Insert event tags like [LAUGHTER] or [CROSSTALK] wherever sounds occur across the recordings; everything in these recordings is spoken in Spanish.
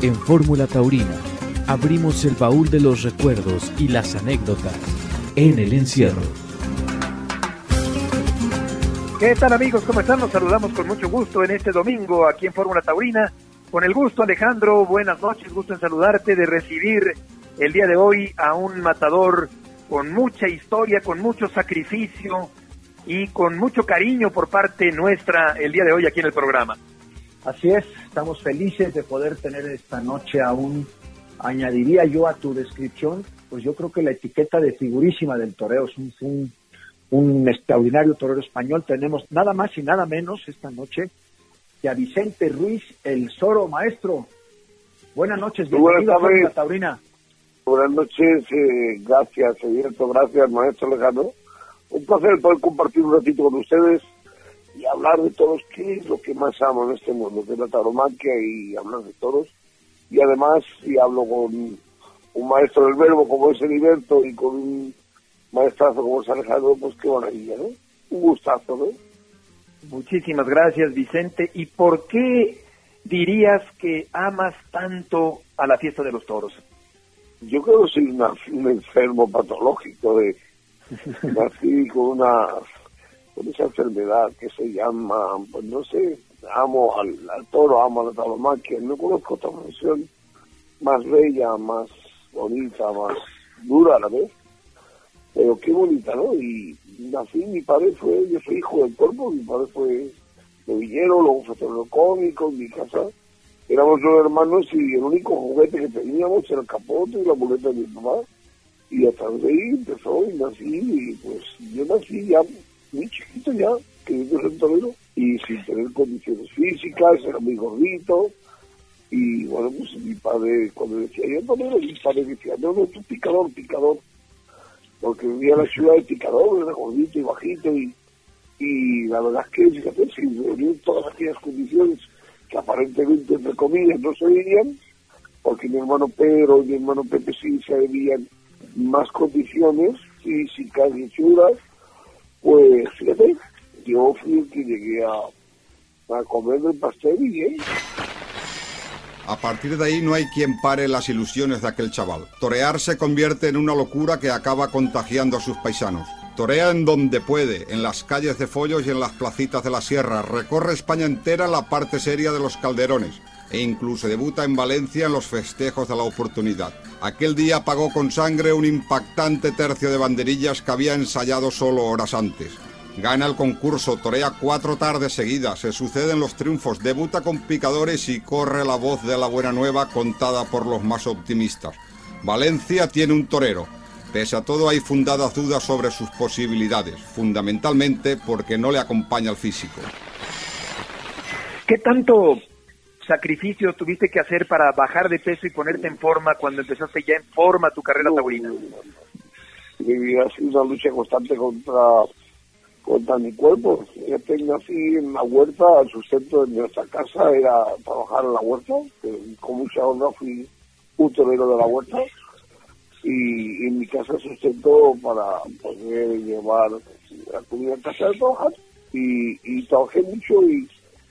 En Fórmula Taurina abrimos el baúl de los recuerdos y las anécdotas en el encierro. ¿Qué tal amigos? ¿Cómo están? Nos saludamos con mucho gusto en este domingo aquí en Fórmula Taurina. Con el gusto Alejandro, buenas noches, gusto en saludarte, de recibir el día de hoy a un matador con mucha historia, con mucho sacrificio y con mucho cariño por parte nuestra el día de hoy aquí en el programa. Así es, estamos felices de poder tener esta noche aún, añadiría yo a tu descripción, pues yo creo que la etiqueta de figurísima del toreo es un, un, extraordinario torero español. Tenemos nada más y nada menos esta noche que a Vicente Ruiz, el Zoro Maestro. Buenas noches, bienvenido a la Taurina. Buenas noches, eh, gracias, Edierto, gracias, Maestro Lejano. Un placer poder compartir un ratito con ustedes y hablar de todos, qué es lo que más amo en este mundo, que es la tauromaquia y hablar de toros. Y además, si hablo con un maestro del verbo como es Heriberto y con un maestrazo como es Alejandro, pues qué maravilla, ¿no? Un gustazo, ¿no? Muchísimas gracias, Vicente. ¿Y por qué dirías que amas tanto a la fiesta de los toros? Yo creo que soy un enfermo patológico de [LAUGHS] nací con una con esa enfermedad que se llama, pues no sé, amo al, toro, amo a la tauromaquia, no conozco otra función más bella, más bonita, más dura a la vez, pero qué bonita, ¿no? Y nací, mi padre fue, yo soy hijo del cuerpo, mi padre fue novillero, luego fue cómico en mi casa, éramos dos hermanos y el único juguete que teníamos era el capote y la muleta de mi mamá, y a través de ahí empezó y nací, y pues yo nací ya muy chiquito ya, que yo torero, y sin tener condiciones físicas, era muy gordito, y bueno, pues mi padre, cuando decía yo torero, mi padre decía, no, no, tú picador, picador, porque vivía en la ciudad de picador, era gordito y bajito, y, y la verdad es que, fíjate, sin reunir todas aquellas condiciones que aparentemente, entre comillas, no se veían, porque mi hermano Pedro y mi hermano Pepe sí se veían más condiciones físicas y chulas, pues yo fui el que llegué a, a comer del pastel y bien. A partir de ahí no hay quien pare las ilusiones de aquel chaval. Torear se convierte en una locura que acaba contagiando a sus paisanos. Torea en donde puede, en las calles de Follos y en las placitas de la sierra. Recorre España entera la parte seria de los calderones e incluso debuta en Valencia en los festejos de la oportunidad. Aquel día pagó con sangre un impactante tercio de banderillas que había ensayado solo horas antes. Gana el concurso, torea cuatro tardes seguidas, se suceden los triunfos, debuta con picadores y corre la voz de la buena nueva contada por los más optimistas. Valencia tiene un torero. Pese a todo hay fundadas dudas sobre sus posibilidades, fundamentalmente porque no le acompaña el físico. ¿Qué tanto sacrificio tuviste que hacer para bajar de peso y ponerte en forma cuando empezaste ya en forma tu carrera taurina? Ha sido una lucha constante contra contra mi cuerpo. Yo tengo así en la huerta, el sustento de nuestra casa era trabajar en la huerta, con mucha honra fui un torero de la huerta, y, en mi casa sustento para poder llevar la comida a casa de trabajar, y, y trabajé mucho y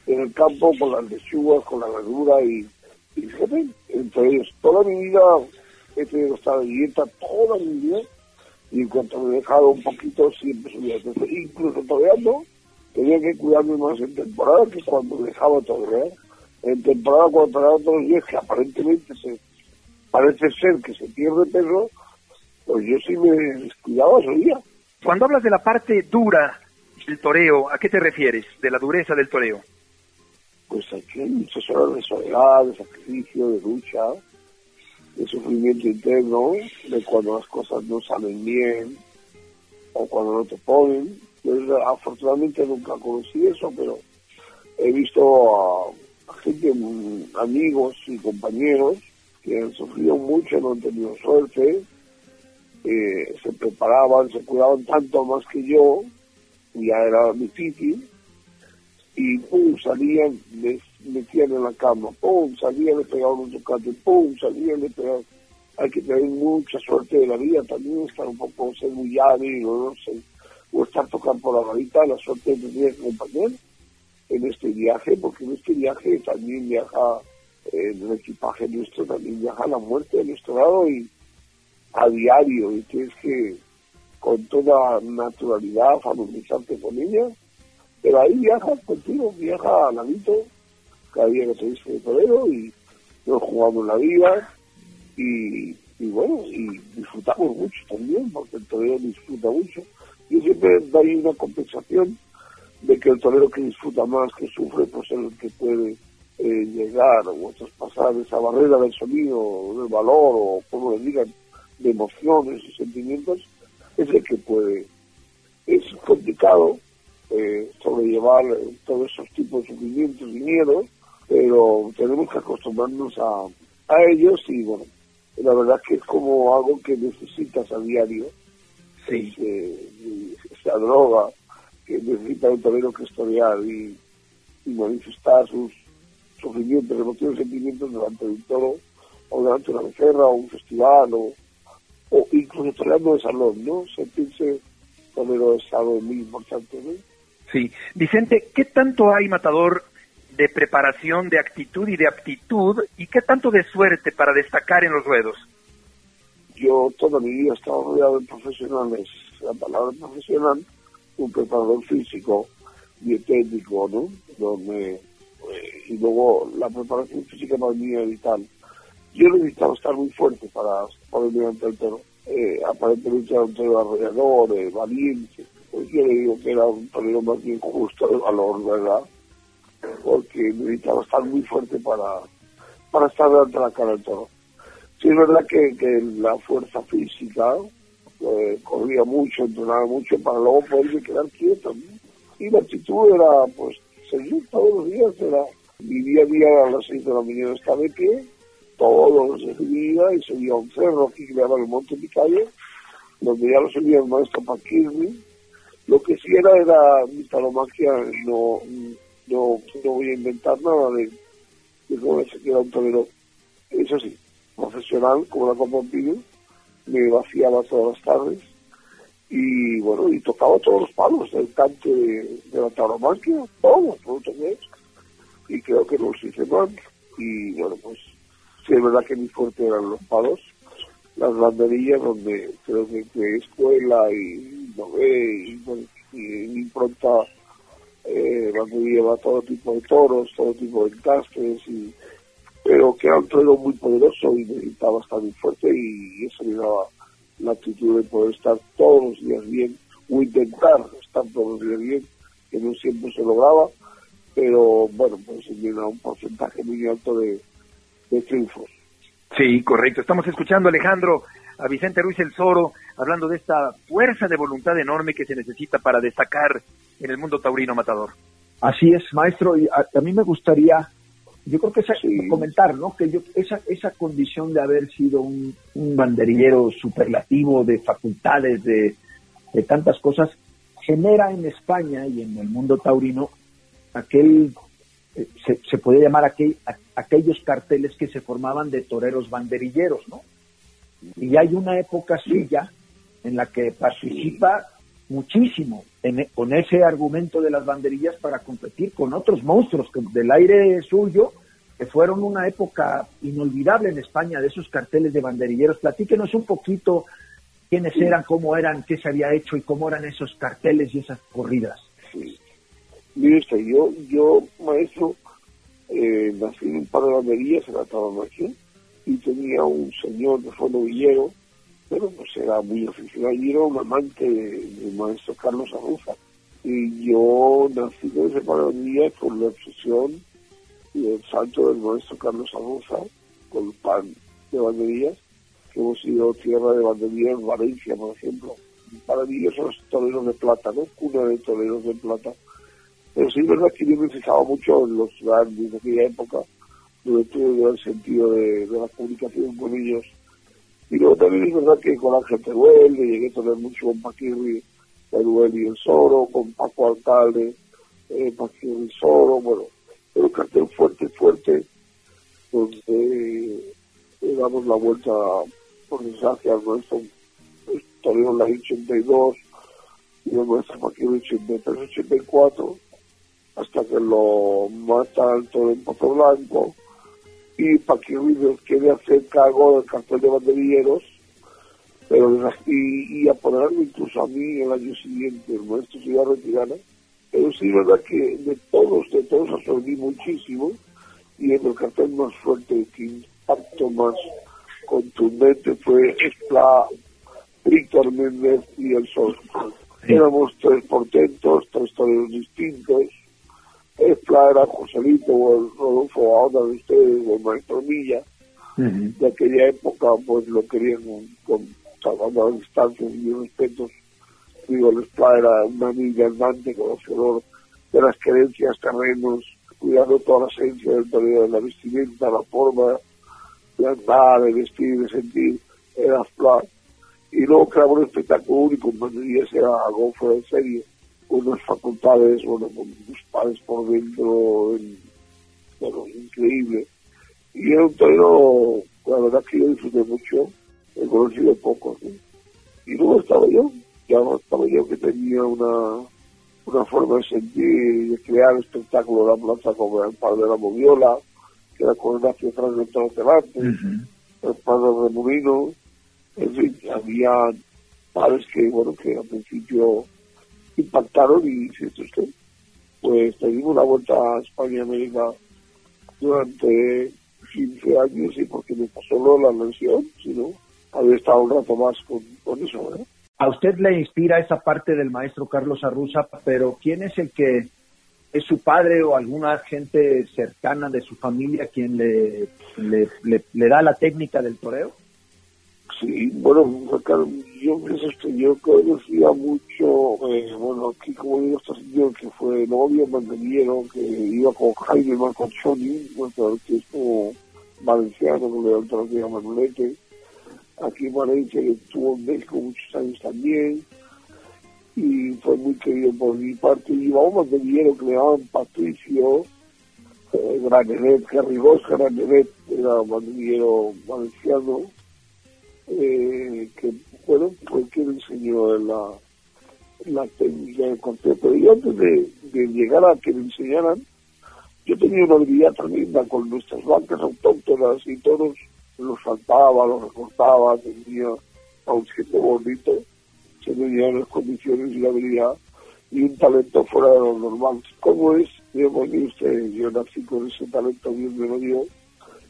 en el campo con las lechugas, con la verdura, y, y fíjate, entre toda mi vida he tenido esta dieta, toda mi vida, y en cuanto me he dejado un poquito siempre subía incluso toreando tenía que cuidarme más en temporada que cuando dejaba torear en temporada cuando toreaba todos los días que aparentemente se parece ser que se pierde peso pues yo sí me descuidaba ese día cuando hablas de la parte dura del toreo ¿a qué te refieres? de la dureza del toreo pues aquí hay muchas horas de soledad de sacrificio, de lucha de sufrimiento interno, de cuando las cosas no salen bien o cuando no te ponen. Pues, afortunadamente nunca conocí eso, pero he visto a, gente, mm, amigos y compañeros que han sufrido mucho, no han tenido suerte, eh, se preparaban, se cuidaban tanto más que yo, y ya era difícil, y pum, salían, les metían en la cama, pum, salían, le pegaban un tocate, pum, salían, le pegaban. Hay que tener mucha suerte de la vida también, estar un poco, ser muy hábil, o no sé, o estar tocando por la varita, la suerte de tener que acompañar en este viaje, porque en este viaje también viaja en el equipaje nuestro también viaja la muerte de nuestro lado y a diario y tienes que con toda naturalidad familiarizarte con ella pero ahí viaja contigo viaja al ladito cada día que se dice de torero y nos jugamos la vida y, y bueno y disfrutamos mucho también porque el torero disfruta mucho yo siempre doy una compensación de que el torero que disfruta más que sufre pues es el que puede eh, llegar o traspasar esa barrera del sonido, del valor o como le digan, de emociones y sentimientos, es el que puede. Es complicado eh, sobrellevar todos esos tipos de sufrimientos y miedos, pero tenemos que acostumbrarnos a, a ellos y bueno, la verdad que es como algo que necesitas a diario, sí. esa droga que necesita un torero que estudiar y, y manifestar sus sufrimientos, emociones, sentimientos delante de un toro, o delante de una becerra, o un festival, o, o incluso toreando de salón, ¿no? Sentirse torero es algo muy importante, ¿no? Sí. Vicente, ¿qué tanto hay, Matador, de preparación, de actitud y de aptitud, y qué tanto de suerte para destacar en los ruedos? Yo toda mi vida he estado rodeado de profesionales. La palabra profesional, un preparador físico, dietético, ¿no? Donde y luego la preparación física para mí era vital. Yo necesitaba estar muy fuerte para poder ante el toro. Eh, aparentemente era un toro arrollador, eh, valiente. Pues yo le digo que era un torero más bien justo de valor, ¿verdad? Porque necesitaba estar muy fuerte para, para estar delante de la cara del toro. Sí, es verdad que, que la fuerza física eh, corría mucho, entrenaba mucho para luego poderse quedar quieto. Y la actitud era, pues, seguir todos los días, era mi día a día a las seis de la mañana estaba de pie, todos los días y subía un cerro aquí que le llaman el Monte Picayo, donde ya lo subía el maestro Paquirri. Lo que sí era, era mi talomaquia, no, no, no voy a inventar nada de, de cómo se queda un torero. Eso sí, profesional, como la Copa me vaciaba todas las tardes y bueno, y tocaba todos los palos del cante de, la tauromaquia, todos, todos, todos y creo que lo hice mal. Y bueno, pues sí es verdad que mi fuerte eran los palos, las banderillas donde creo que, escuela y no y, y, impronta eh, donde lleva todo tipo de toros, todo tipo de encastres, y, pero que era un toro muy poderoso y necesitaba estar muy fuerte y eso me daba la actitud de poder estar todos los días bien o intentar estar todos los días bien, que no siempre se lograba, pero bueno, pues da un porcentaje muy alto de, de triunfos. Sí, correcto. Estamos escuchando, Alejandro, a Vicente Ruiz El Zoro, hablando de esta fuerza de voluntad enorme que se necesita para destacar en el mundo taurino matador. Así es, maestro, y a, mí me gustaría, yo creo que esa, comentar, ¿no? Que yo, esa, esa condición de haber sido un, un banderillero superlativo de facultades, de, de tantas cosas, genera en España y en el mundo taurino aquel, eh, se, se podía llamar aquel, aquellos carteles que se formaban de toreros banderilleros, ¿no? Y hay una época suya en la que participa muchísimo en, e, con ese argumento de las banderillas para competir con otros monstruos del aire suyo, que fueron una época inolvidable en España de esos carteles de banderilleros. Platíquenos un poquito quiénes eran, cómo eran, qué se había hecho y cómo eran esos carteles y esas corridas. Mire usted, yo, yo maestro, eh, nací en un par de banderías en la tabernación y tenía un señor de fondo villero, pero pues era muy aficionado y era un amante del maestro Carlos Arruza. Y yo nací en ese banderías con la obsesión y el salto del maestro Carlos Arruza, con el pan de banderías, que hemos sido tierra de banderías en Valencia, por ejemplo. Para mí los toreros de plata, ¿no? Cuna de toreros de plata pero sí es verdad que yo me fijaba mucho en los grandes de aquella época, tuve el sentido de, la comunicación con ellos. Y luego también es verdad que con Ángel Teruel le llegué a tener mucho con Paquirri, Teruel y el Soro, con Paco Alcalde, eh, Paquirri Soro, bueno, pero cartel fuerte, fuerte, donde eh, damos la vuelta por desgracia al nuestro Torero la 82 y el nuestro Paquirri 83, 84 hasta que lo más alto en Pozo Blanco y Paqui Ruiz quiere hacer cargo del cartel de banderilleros pero y, y a ponerme incluso a mí el año siguiente, el maestro se iba a retirar, pero sí verdad que de todos, de todos absorbí muchísimo y en el cartel más fuerte, que impacto más contundente fue Espla, Víctor Méndez y el Sol. Éramos tres portentos, tres toreros distintos. Espla era Joselito o el Rodolfo, ahora de ustedes, o el maestro Milla. De aquella época, pues lo querían con, salvando las distancias y respetos. Digo, el Espla era una niña andante, conocedor de las creencias, terrenos, cuidando toda la esencia del torero, de la vestimenta, la forma de andar, de vestir, de sentir, era Espla y luego creaba un espectáculo único, en ese era algo fuera de serie, unas facultades, bueno, con padres por dentro, bueno, increíble. Y era un torero, la verdad que yo disfruté mucho, he conocido poco, Y luego estaba yo, ya estaba yo que tenía una, una forma de sentir y de crear espectáculo de la plaza como el padre de la moviola, que era con Ignacio Frank todo delante, el padre de Remolino, en fin, había padres que, bueno, que al principio impactaron y, si usted, pues dimos la vuelta a España y América durante 15 años y porque me pasó lo la lesión, sino había estado un rato más con, con eso, ¿eh? A usted le inspira esa parte del maestro Carlos Arruza, pero ¿quién es el que es su padre o alguna gente cercana de su familia quien le, le, le da la técnica del toreo? Sí, bueno, yo pienso que yo conocía mucho, eh, bueno, aquí como digo, este señor que fue novio mantenero, que iba con Jaime Marcochoni, bueno, que es como valenciano, que le da otra vez a Manolete, aquí en Valencia, que estuvo en México muchos años también, y fue muy querido por mi parte, y iba un que le llamaban Patricio, eh, Granelet, Carrigós Granelet, era mantenero valenciano, eh, que bueno, fue quien enseñó la, la técnica del concepto. Y antes de, llegar a que me enseñaran, yo tenía una habilidad tremenda con nuestras bancas autóctonas y todos los saltaba, los recortaba, tenía a un siete bonito, se dieron las condiciones y la habilidad y un talento fuera de lo normal. ¿Cómo es? Yo, usted, yo nací con ese talento, bien me lo dio.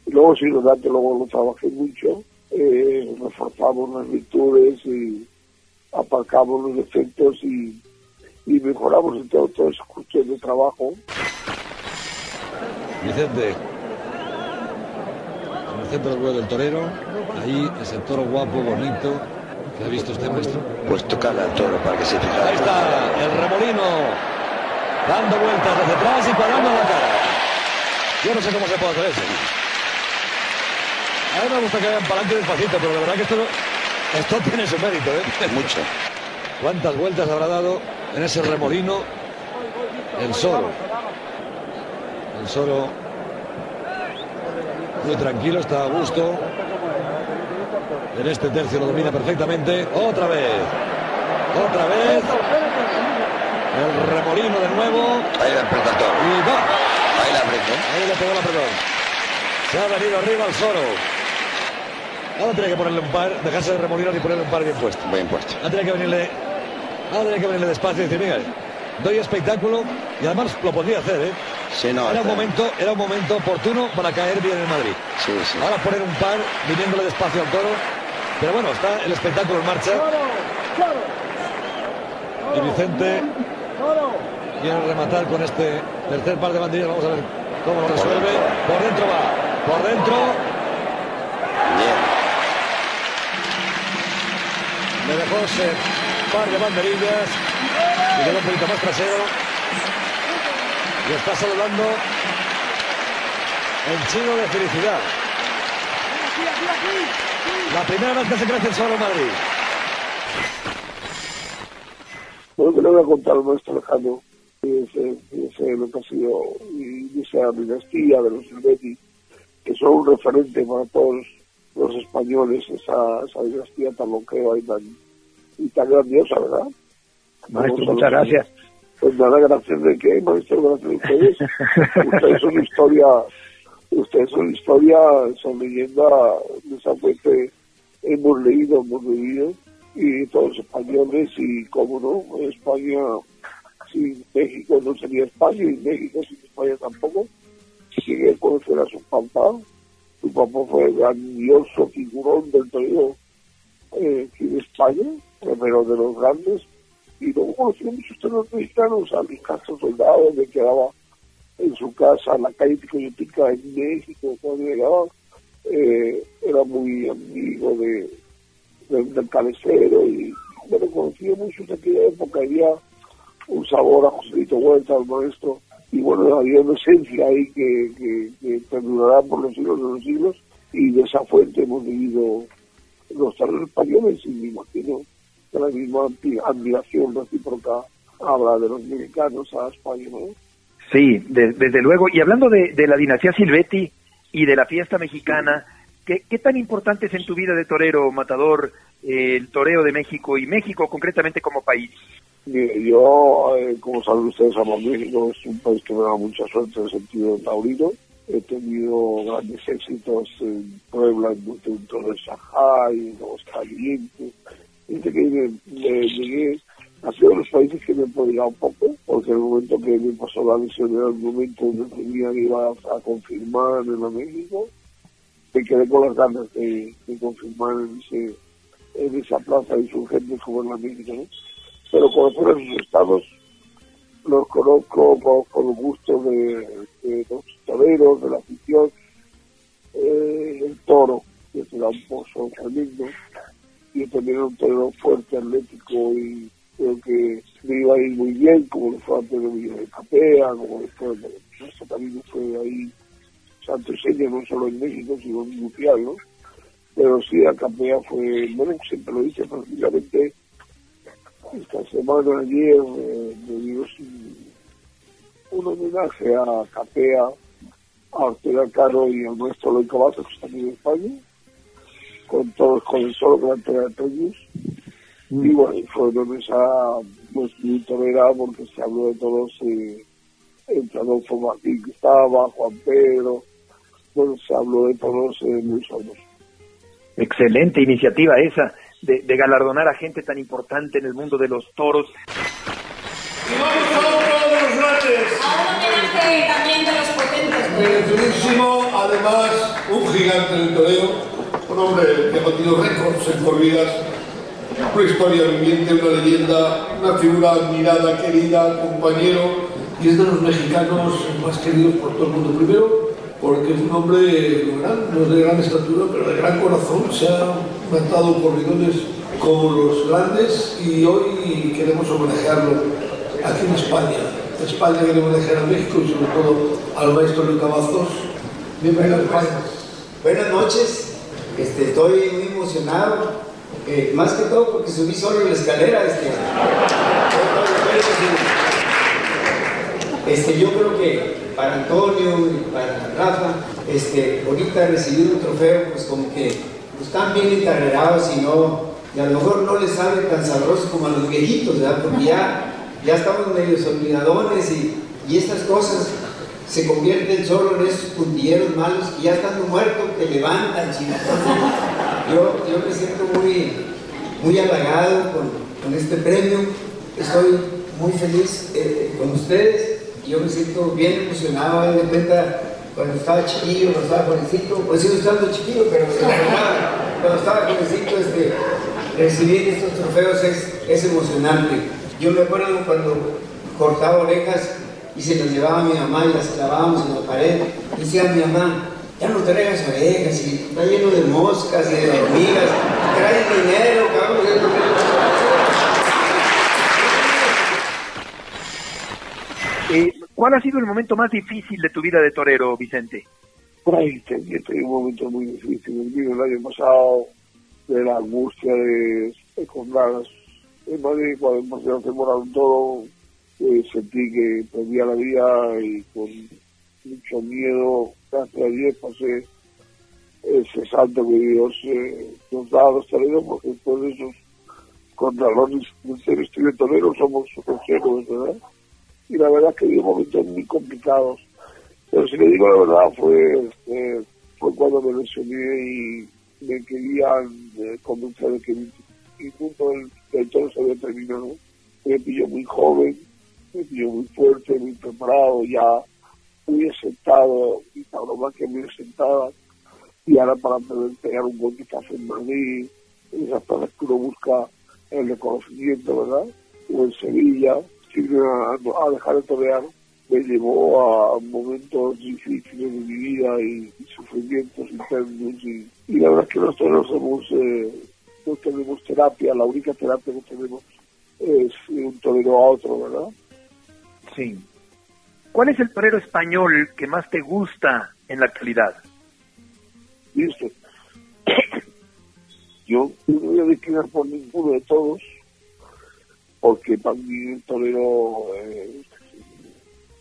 Y luego, sí, verdad que luego lo trabajé mucho eh, reforzamos las virtudes y aparcamos los defectos y, y mejoramos en todo, todo ese cuestión de trabajo. Vicente, en el centro del ruedo del torero, ahí es el toro guapo, bonito, que ha visto este maestro. Pues tocarle al toro para que se fije. Ahí está el remolino, dando vueltas desde atrás y parando la cara. Yo no sé cómo se puede hacer eso. A mí me gusta que vayan para adelante despacito, pero la verdad que esto, esto tiene su mérito, ¿eh? [LAUGHS] Mucho. ¿Cuántas vueltas habrá dado en ese remolino el Soro? El Soro muy tranquilo, está a gusto. En este tercio lo domina perfectamente. Otra vez. Otra vez. El remolino de nuevo. Ahí la apretó Y va. Ahí la apretó. Ahí le pegó la apretó. Se ha venido arriba el Soro. Ahora tiene que ponerle un par, dejarse de remolinar y ponerle un par bien puesto. Bien puesto. Ahora tiene que venirle, ahora tiene que venirle despacio y decir, mira, doy espectáculo y además lo podría hacer, ¿eh? Sí, no, era, un momento, era un momento oportuno para caer bien en Madrid. Sí, sí. Ahora poner un par, viniéndole despacio al toro. Pero bueno, está el espectáculo en marcha. Y Vicente quiere rematar con este tercer par de banderillas. Vamos a ver cómo lo resuelve. Por dentro va, por dentro. Bien. Le dejó ese par de banderillas y quedó un poquito más trasero. Y está saludando el chino de felicidad. La primera vez que se crece el solo Madrid. Bueno, que le voy a contar al maestro Alejandro, ese, lo que ha sido, y esa dinastía de los Silvetti, que son un referente para todos los españoles esa, esa dinastía tan longeva y tan, y tan grandiosa, ¿verdad? Maestro, muchas gracias. Pues nada, gracias de qué, maestro, gracias de ustedes. [LAUGHS] ustedes son historia, Ustedes son historia, son leyenda, de esa fuente hemos leído, hemos leído, y todos los españoles, y cómo no, España sin México no sería España, y México sin España tampoco. Sigue conocer a su papá, su papá fue grandioso figurón del torneo eh, aquí de España, primero de los grandes, y luego conoció muchos toreros mexicanos, a mi casa soldado, donde quedaba en su casa, en la calle Ticoyotica, en México, cuando llegaba, eh, era muy amigo de, de- del cabecero y me lo conocía mucho en aquella época, había un sabor a Joselito Huerta, al maestro, y bueno, había una esencia ahí que, que, que perdurará por los siglos de los siglos, y de esa fuente hemos vivido los toreros españoles, y me imagino que la misma admi- admiración recíproca habla de los mexicanos a España, ¿no? Sí, de- desde luego. Y hablando de, la dinastía Silvetti y de la fiesta mexicana, ¿qué, qué tan importante es en tu vida de torero, matador, eh, el toreo de México y México concretamente como país? Mire, yo, eh, como saben ustedes, amo México, es un país que me da mucha suerte en el sentido taurino. He tenido grandes éxitos en Puebla, en Montevideo de Shanghai, en Aguascalientes. Desde que me, me llegué, ha sido de los países que me he podido un poco, porque el momento que me pasó la lesión era el momento donde tenía que ir a, a confirmar en México. Me quedé con las ganas de, de confirmar en, ese, en esa plaza de insurgentes como en la México. Pero conocer a sus estados los conozco por, por gusto de, los toreros, de la afición, eh, el toro, que te da un pozo y también un torero fuerte, atlético, y creo que me iba a ir muy bien, como lo fue antes de Villa de Capea, como después de esto también fue ahí santo seña, no solo en México, sino en mundial. Pero sí, a Capea fue, bueno, siempre lo dice prácticamente, esta semana ayer eh, me dio un, un homenaje a Capea, a Ortega Caro y al nuestro Loy Cabato, que está aquí en España, con todos, con el solo gran de premios. Y bueno, fue una mesa pues muy torera porque se habló de todos, eh, entre Adolfo Martín que estaba, Juan Pedro, bueno, se habló de todos eh, muy solos. Excelente iniciativa esa de, de galardonar a gente tan importante en el mundo de los toros. Y vamos a otro de los grandes. A un homenaje también de los potentes. Merecidísimo, además, un gigante del toreo, un hombre que ha batido récords en corridas, una historia viviente, una leyenda, una figura admirada, querida, compañero, y es de los mexicanos más queridos por todo el mundo. Primero, porque es un hombre gran, no es de gran estatura, pero de gran corazón, se ha matado corridones como los grandes y hoy queremos homenajearlo aquí en España. En España queremos homenajear a México y sobre todo al maestro Luis Cavazos. Bienvenido a España. Buenas noches, este, estoy muy emocionado, eh, más que todo porque subí solo la escalera. Este, este, yo creo que para Antonio y para Rafa, este, ahorita recibir un trofeo, pues como que están bien encarrerados y no, y a lo mejor no les sabe tan sabroso como a los viejitos, ¿verdad? Porque ya, ya estamos medio olvidadones y, y estas cosas se convierten solo en esos puntilleros malos que ya estando muertos te levantan, chicos. Yo, yo me siento muy, muy halagado con, con este premio. Estoy muy feliz eh, con ustedes. Yo me siento bien emocionado. De cuenta cuando estaba chiquillo, cuando estaba jovencito, pues sigo estando chiquillo, pero cuando estaba jovencito, este, recibir estos trofeos es, emocionante. Yo me acuerdo cuando cortaba orejas y se las llevaba a mi mamá y las clavábamos en la pared. Y decía mi mamá, ya no traigas orejas y está lleno de moscas y de hormigas, trae dinero, cabrón. Eh, ¿Cuál ha sido el momento más difícil de tu vida de torero, Vicente? Ahí tenía tenía un momento muy difícil el año pasado, de la angustia de, comprar en Madrid, cuando se demoraron todo, eh, sentí que perdía la vida y con mucho miedo, hasta ayer pasé ese salto que Dios eh, nos da a los toreros, porque de esos contralores del ser estudio torero somos héroes, ¿verdad? Y la verdad que viví momentos muy complicados Pero si le digo la verdad, fue, este, fue cuando me lesioné y me querían eh, convencer de que mi, mi punto del, toro se había terminado. Me pilló muy joven, me pilló muy fuerte, muy preparado, ya muy sentado, mi tauromaquia muy sentada, y ahora para poder pegar un buen café en Madrid, esas cosas que uno busca el reconocimiento, ¿verdad? O en Sevilla, sin a, a dejar de torear, me llevó a momentos difíciles de mi vida y, y sufrimientos internos y, y la verdad es que nosotros hemos, eh, no tenemos terapia, la única terapia que tenemos es un torero a otro, ¿verdad? Sí. ¿Cuál es el torero español que más te gusta en la actualidad? ¿Viste? [COUGHS] Yo no voy a declinar por ninguno de todos, porque para mí el torero, eh,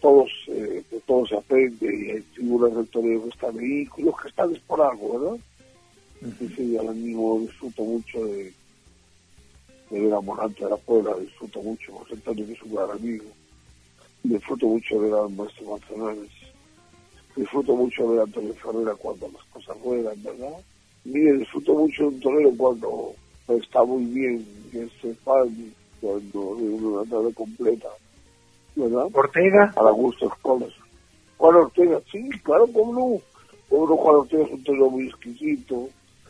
todos, eh, de todos se aprende y hay figuras del torero que están ahí, los que están es por algo, ¿verdad? Entonces yo ahora mismo disfruto mucho de, de ver a Morante de la Puebla, disfruto mucho, José Antonio que es un gran amigo, disfruto mucho de ver a Maestro Manzanares, disfruto mucho de ver a Antonio Ferreira cuando las cosas ruedan, ¿verdad? Mire, disfruto mucho de un torero cuando está muy bien, que fan, cuando de una tarde completa, ¿verdad? Ortega. A la gusto escolas. Juan Ortega, sí, claro, como no. Juan Ortega es un torero muy exquisito.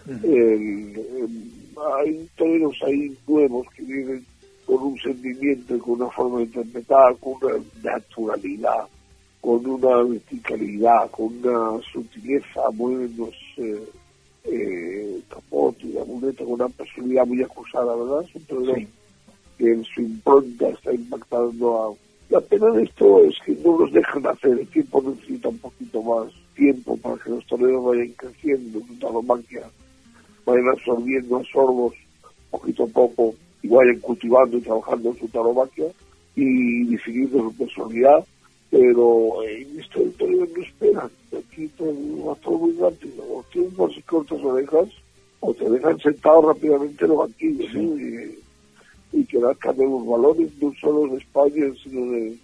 El- el- hay toreros ahí nuevos que vienen con un sentimiento y con una forma de interpretar, con una naturalidad, con una verticalidad, con una sutileza, mueven los eh, eh, capotes y la muleta con una personalidad muy acusada, ¿verdad? Es un torero que en su impronta está impactando a... La pena de esto es que no nos dejan hacer, el tiempo necesita un poquito más tiempo para que los toreros vayan creciendo en su tauromaquia, vayan absorbiendo a sorbos poquito a poco y vayan cultivando y trabajando en su tauromaquia y definiendo su personalidad, pero en esto del torero no esperan, aquí todo va todo muy rápido, o tiempos y cortas orejas, o te dejan sentado rápidamente en los banquillos, ¿sí? y, y que dan los valores no solo de España, sino de,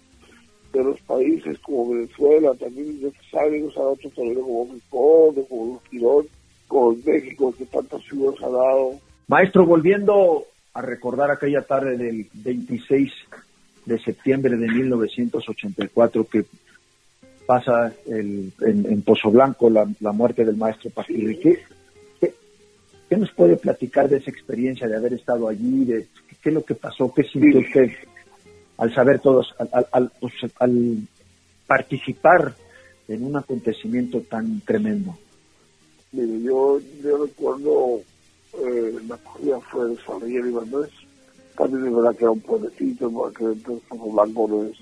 de los países como Venezuela, también es necesario usar otro torero como Ricón, como Quirón, como México, que tantas figuras ha dado. Maestro, volviendo a recordar aquella tarde del 26 de septiembre de 1984 que pasa el- en, en Pozo Blanco la, la muerte del maestro Paquirri. ¿Qué, qué, qué nos puede platicar de esa experiencia de haber estado allí? De, ¿Qué es lo que pasó? ¿Qué sintió usted al saber todos, al, al- al- pues, al participar en un acontecimiento tan tremendo? Mire, yo, yo recuerdo eh, la corrida fue de San Miguel y Valdés. También es verdad que era un pueblecito, porque entonces Pozo Blanco no es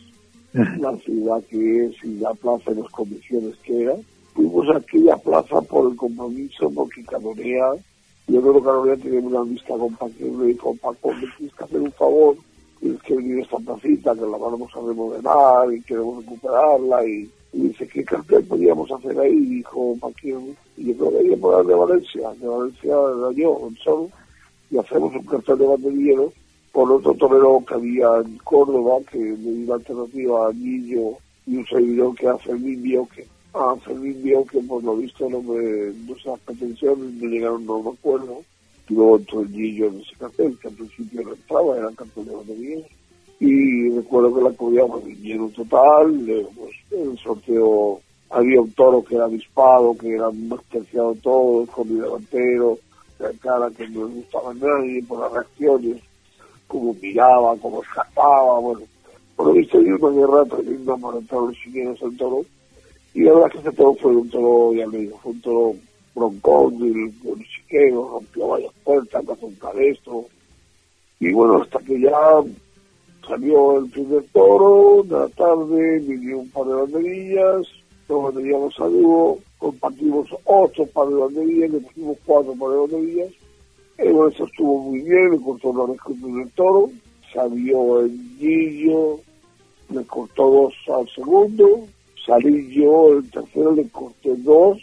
la ciudad que es y la plaza y las condiciones que era. Fuimos a aquella plaza por el compromiso, porque Canorea, yo creo que Canorea tenía una vista Paquero y con Paco, me tienes que hacer un favor, tienes que venir esta placita que la vamos a remodelar y queremos recuperarla y, y dice, ¿qué cartel podíamos hacer ahí? Dijo Paquero, y yo creo que que poner de Valencia, de Valencia era yo, el solo, y hacemos un cartel de banderilleros por otro torero que había en Córdoba, que le dio la alternativa a Niño y un servidor que hace el Niño, que a Fermín vio que por lo visto el hombre, nuestras pretensiones no llegaron a un acuerdo. Luego entró el Niño en ese cartel, que al principio no entraba, era el cartel de banderilleros. Y recuerdo que la corrida fue dinero total, eh, el sorteo había un toro que era avispado, que era más terciado todo, con mi delantero, la cara que no le gustaba a nadie por las reacciones, cómo miraba, cómo escapaba, bueno. Por lo visto dio una guerra tremenda para entrar los chilenos al toro. Y la verdad que ese toro fue un toro, ya le digo, fue un toro broncón, del- con los chiqueros, rompió varias puertas, pasó un cabestro. Y bueno, hasta que ya salió el primer toro, de la tarde, dio un par de banderillas, nos banderíamos a dúo, compartimos ocho par de banderillas, le pusimos cuatro par de banderillas, y bueno, eso estuvo muy bien, le cortó la oreja el primer toro, salió el Gillo, le cortó dos al segundo, salí yo, el tercero le corté dos,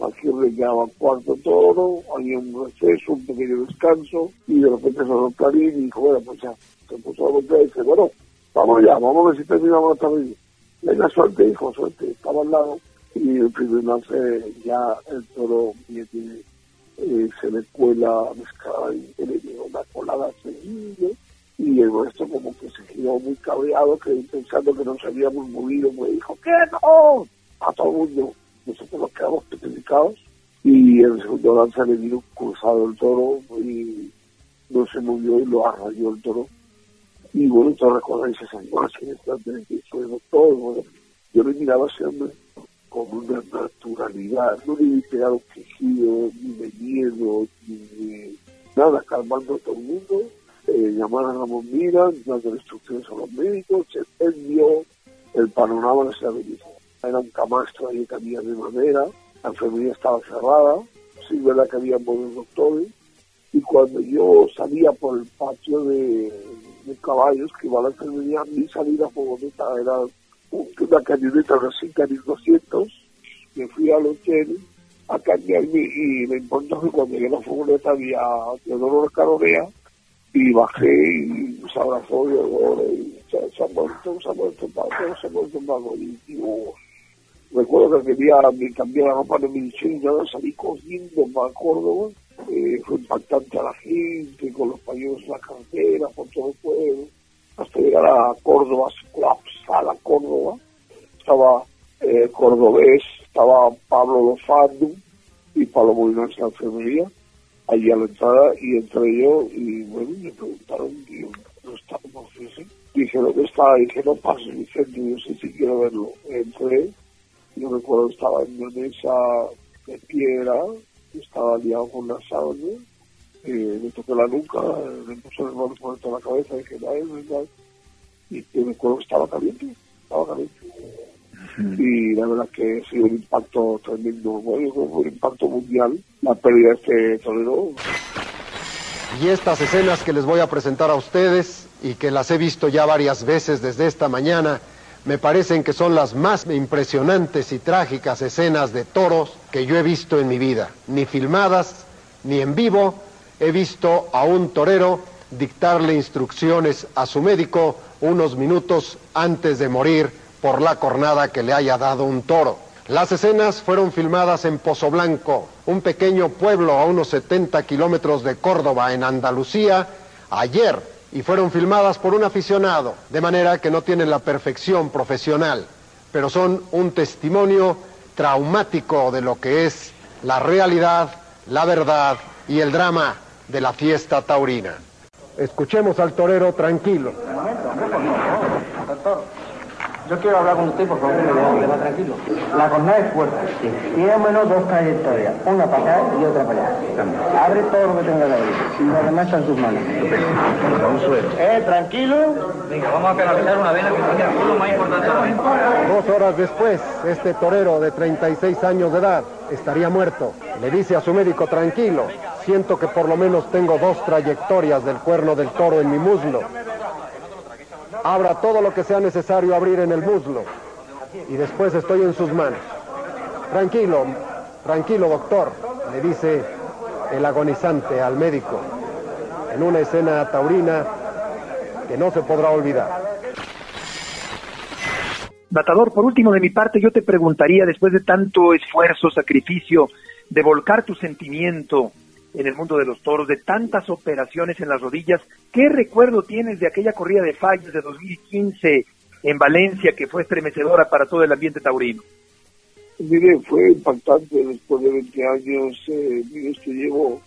aquí quedaba cuarto toro, había un receso, un pequeño descanso, y de repente sonó Clarín y dijo, bueno, pues ya, se puso a voltear y dice, bueno, vamos ya, vamos a ver si terminamos la tarde. la suerte, dijo suerte, estaba al lado y el primer ya el toro viene, eh, se le cuela a y le dio una colada seguida y el maestro como que se quedó muy cabreado que pensando que nos habíamos movido me dijo que no a todo el mundo nosotros nos quedamos petrificados y el segundo lanza le dio cruzado el toro y no se movió y lo arrayó el toro. Y bueno, todas cosas esas imágenes también que todo, yo le miraba siempre con una naturalidad, no le vi pegar quejido, ni de miedo, ni de nada, calmando a todo el mundo, eh, llamar a Ramón Mira, dando instrucciones a los médicos, él vio el panorama de esa belleza. Era un camastro ahí que había de madera, la enfermería estaba cerrada, sí, verdad que había buenos doctores, y cuando yo salía por el patio de, caballos que iba a la enfermería, mi salida favorita era una camioneta de 200, me fui al hotel a cambiarme y me importó que cuando llegué a la furgoneta había Teodoro Caronea y bajé y se abrazó y, se, ha muerto, se ha muerto se ha muerto Paco y, y recuerdo que quería cambiar la ropa de mi yo salí corriendo para Córdoba eh, fue impactante a la gente, con los pañuelos en la carretera, por todo el pueblo, hasta llegar a Córdoba, a la Córdoba, estaba eh, Cordobés, estaba Pablo Lofando y Pablo Molina en la enfermería, allí a la entrada, y entré yo, y bueno, me preguntaron, y yo no estaba, no sé, dije, ¿dónde está? Dije, no pases, Vicente, yo sé si quiero verlo. Entré, yo recuerdo estaba en una mesa de piedra, estaba liado con la sábana, eh, me toqué la nuca, me puse el mano por toda la cabeza, dije, ay, verdad, y me acuerdo que estaba caliente, estaba caliente. Y la verdad que ha sido un impacto tremendo, bueno, un impacto mundial, la pérdida de este torero. Y estas escenas que les voy a presentar a ustedes y que las he visto ya varias veces desde esta mañana, me parecen que son las más impresionantes y trágicas escenas de toros que yo he visto en mi vida, ni filmadas ni en vivo. He visto a un torero dictarle instrucciones a su médico unos minutos antes de morir por la cornada que le haya dado un toro. Las escenas fueron filmadas en Pozo Blanco, un pequeño pueblo a unos 70 kilómetros de Córdoba, en Andalucía, ayer y fueron filmadas por un aficionado, de manera que no tienen la perfección profesional, pero son un testimonio traumático de lo que es la realidad, la verdad y el drama de la fiesta taurina. Escuchemos al torero tranquilo. Yo quiero hablar con usted, por favor, me va tranquilo. La jornada es fuerte. Tiene menos dos trayectorias, una para acá y otra para allá. Abre todo lo que tenga que abrir. Y lo demás está en sus manos. Un suelo. ¿Eh? ¿Tranquilo? Venga, vamos a canalizar una vena que es lo más importante Dos horas después, este torero de 36 años de edad estaría muerto. Le dice a su médico, tranquilo, siento que por lo menos tengo dos trayectorias del cuerno del toro en mi muslo abra todo lo que sea necesario abrir en el muslo y después estoy en sus manos. Tranquilo, tranquilo doctor, le dice el agonizante al médico en una escena taurina que no se podrá olvidar. Matador, por último de mi parte yo te preguntaría, después de tanto esfuerzo, sacrificio, de volcar tu sentimiento en el mundo de los toros, de tantas operaciones en las rodillas. ¿Qué recuerdo tienes de aquella corrida de fallos de 2015 en Valencia que fue estremecedora para todo el ambiente taurino? Mire, fue impactante después de 20 años. Eh, mire, que llevo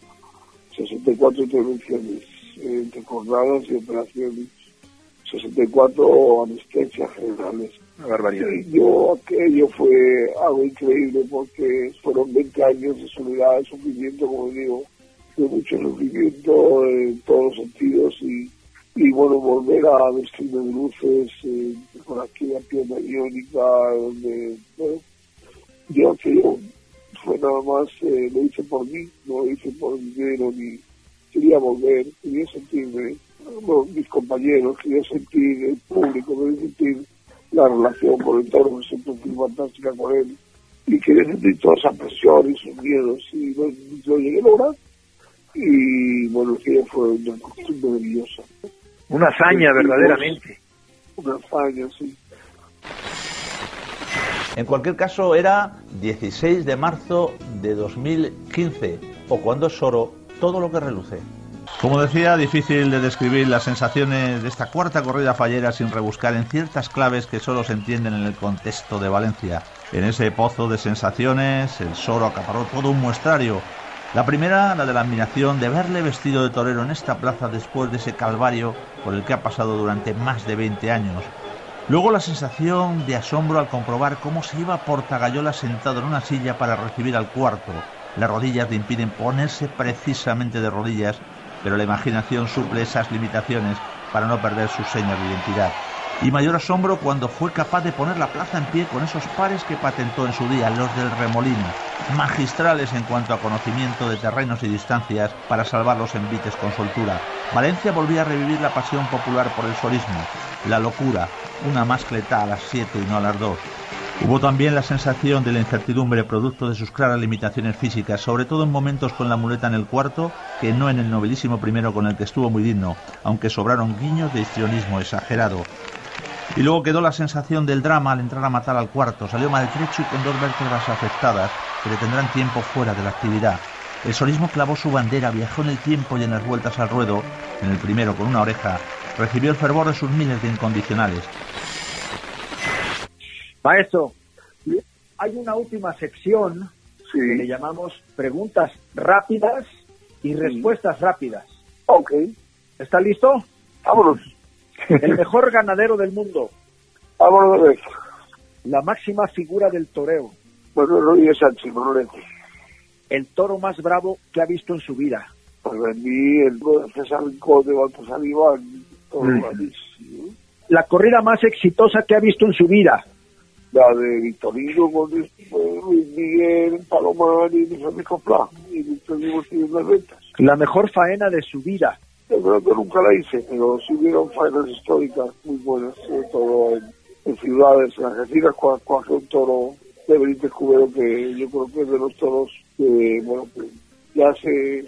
64 intervenciones eh, entre jornadas y operaciones, 64 anestesias generales. Una barbaridad. yo, aquello fue algo increíble porque fueron 20 años de soledad, de sufrimiento, como digo, de mucho sufrimiento en todos los sentidos y, y bueno, volver a vestirme de luces eh, con aquella pierna iónica, donde, bueno, yo aquello fue nada más, eh, lo hice por mí, no lo hice por dinero, ni quería volver, quería sentirme, mis compañeros, quería sentir el público, quería sentir la relación con el toro, me siento muy fantástica con él, y quería sentir toda esa presión y sus miedos, y lo, lo llegué a lograr y bueno, que fue una costumbre maravillosa. Una hazaña, verdaderamente. Una hazaña, sí. En cualquier caso, era 16 de marzo de 2015, o cuando es oro, todo lo que reluce. Como decía, difícil de describir las sensaciones de esta cuarta corrida fallera sin rebuscar en ciertas claves que solo se entienden en el contexto de Valencia. En ese pozo de sensaciones, el Soro acaparó todo un muestrario. La primera, la de la admiración de verle vestido de torero en esta plaza después de ese calvario por el que ha pasado durante más de 20 años. Luego la sensación de asombro al comprobar cómo se iba Portagayola sentado en una silla para recibir al cuarto. Las rodillas le impiden ponerse precisamente de rodillas pero la imaginación suple esas limitaciones para no perder sus señas de identidad. Y mayor asombro cuando fue capaz de poner la plaza en pie con esos pares que patentó en su día, los del remolino, magistrales en cuanto a conocimiento de terrenos y distancias para salvar los envites con soltura. Valencia volvía a revivir la pasión popular por el solismo, la locura, una mascleta a las 7 y no a las 2. Hubo también la sensación de la incertidumbre producto de sus claras limitaciones físicas, sobre todo en momentos con la muleta en el cuarto, que no en el nobilísimo primero con el que estuvo muy digno, aunque sobraron guiños de histrionismo exagerado. Y luego quedó la sensación del drama al entrar a matar al cuarto. Salió maltrecho y con dos vértebras afectadas, que le tendrán tiempo fuera de la actividad. El solismo clavó su bandera, viajó en el tiempo y en las vueltas al ruedo, en el primero con una oreja, recibió el fervor de sus miles de incondicionales. Maestro, hay una última sección que le llamamos preguntas rápidas y respuestas rápidas. Ok. ¿Está listo? Vámonos. El mejor ganadero del mundo. Vámonos de eso. La máxima figura del toreo. Bueno, Rodríguez Sánchez, Manolete. El toro más bravo que ha visto en su vida. Pues mí, el de César Conde, Baltasar Iván, Mm. La corrida más exitosa que ha visto en su vida. La de Victorino con Luis Miguel, Palomar y Luis Enrique Pla. Y tuvimos las ventas. La mejor faena de su vida. Que nunca la hice, pero sí hubieron faenas históricas muy buenas, sobre todo en, en ciudades, en Argentina, coge un toro de Benítez Cubero que yo creo que es de los toros que, bueno, que ya se,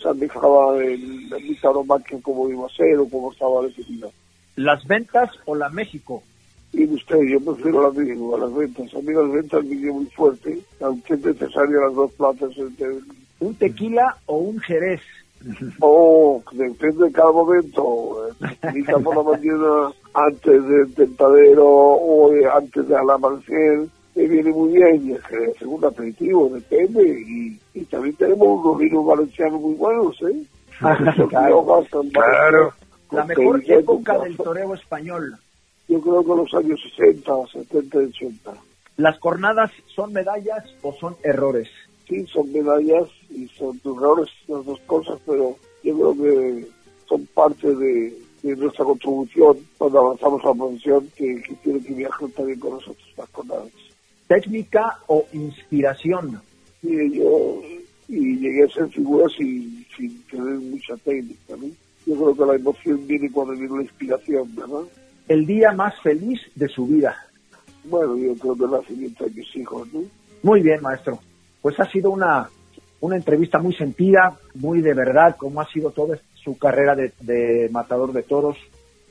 se han dejado en el taromaquia como iba a ser o como estaba definida. Las ventas o la México. Y usted, yo prefiero la México a las ventas. A mí las ventas me muy fuerte, aunque es necesario las dos platas. entre- Un tequila o un jerez. Oh, depende de cada momento. Quizá por la mañana, antes del tentadero o de- antes de al amanecer, me viene muy bien. Y es que según aperitivo, depende. Y, y también tenemos unos vinos valencianos muy buenos, ¿eh? [LAUGHS] Claro. Claro. La mejor época del toreo español. Yo creo que los años 60, 70 y 80. ¿Las cornadas son medallas o son errores? Sí, son medallas y son errores, las dos cosas, pero yo creo que son parte de, de nuestra contribución cuando avanzamos a la profesión que, que tiene que viajar también con nosotros las jornadas. ¿Técnica o inspiración? Y yo y llegué a ser figuras sin, sin tener mucha técnica, ¿no? Yo creo que la emoción viene cuando viene la inspiración, ¿verdad? El día más feliz de su vida. Bueno, yo creo que el nacimiento de mis hijos, ¿no? Muy bien, maestro. Pues ha sido una, una entrevista muy sentida, muy de verdad, como ha sido toda su carrera de, matador de toros.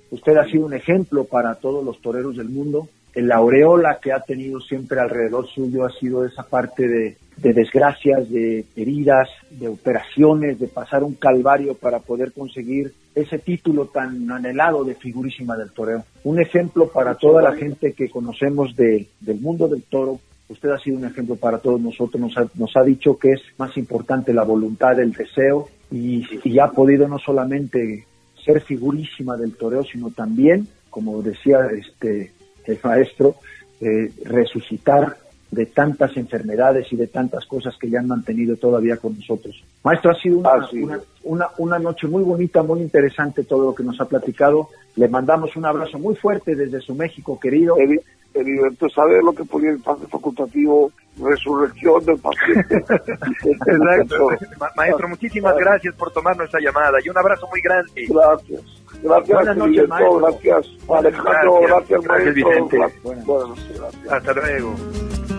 Usted ha sido un ejemplo para todos los toreros del mundo. La aureola que ha tenido siempre alrededor suyo ha sido esa parte de, de desgracias, de heridas, de operaciones, de pasar un calvario para poder conseguir ese título tan anhelado de figurísima del toreo. Un ejemplo para toda la gente que conocemos de- del mundo del toro. Usted ha sido un ejemplo para todos nosotros. Nos ha, nos ha dicho que es más importante la voluntad, el deseo y, y ha podido no solamente ser figurísima del toreo, sino también, como decía este el maestro, eh, resucitar de tantas enfermedades y de tantas cosas que ya han mantenido todavía con nosotros. Maestro, ha sido una, Ah, sí. una, una, una noche muy bonita, muy interesante todo lo que nos ha platicado. Le mandamos un abrazo muy fuerte desde su México, querido. Heri- Heriberto, ¿sabe lo que ponía el pase facultativo? Resurrección del paciente. [LAUGHS] Exacto. Ma- maestro, muchísimas gracias por tomar nuestra llamada y un abrazo muy grande. Gracias. Gracias, Buenas noches, maestro. gracias. Alejandro, Gracias, gracias, gracias, maestro. Vicente. Gracias. Buenas noches, gracias. Hasta luego.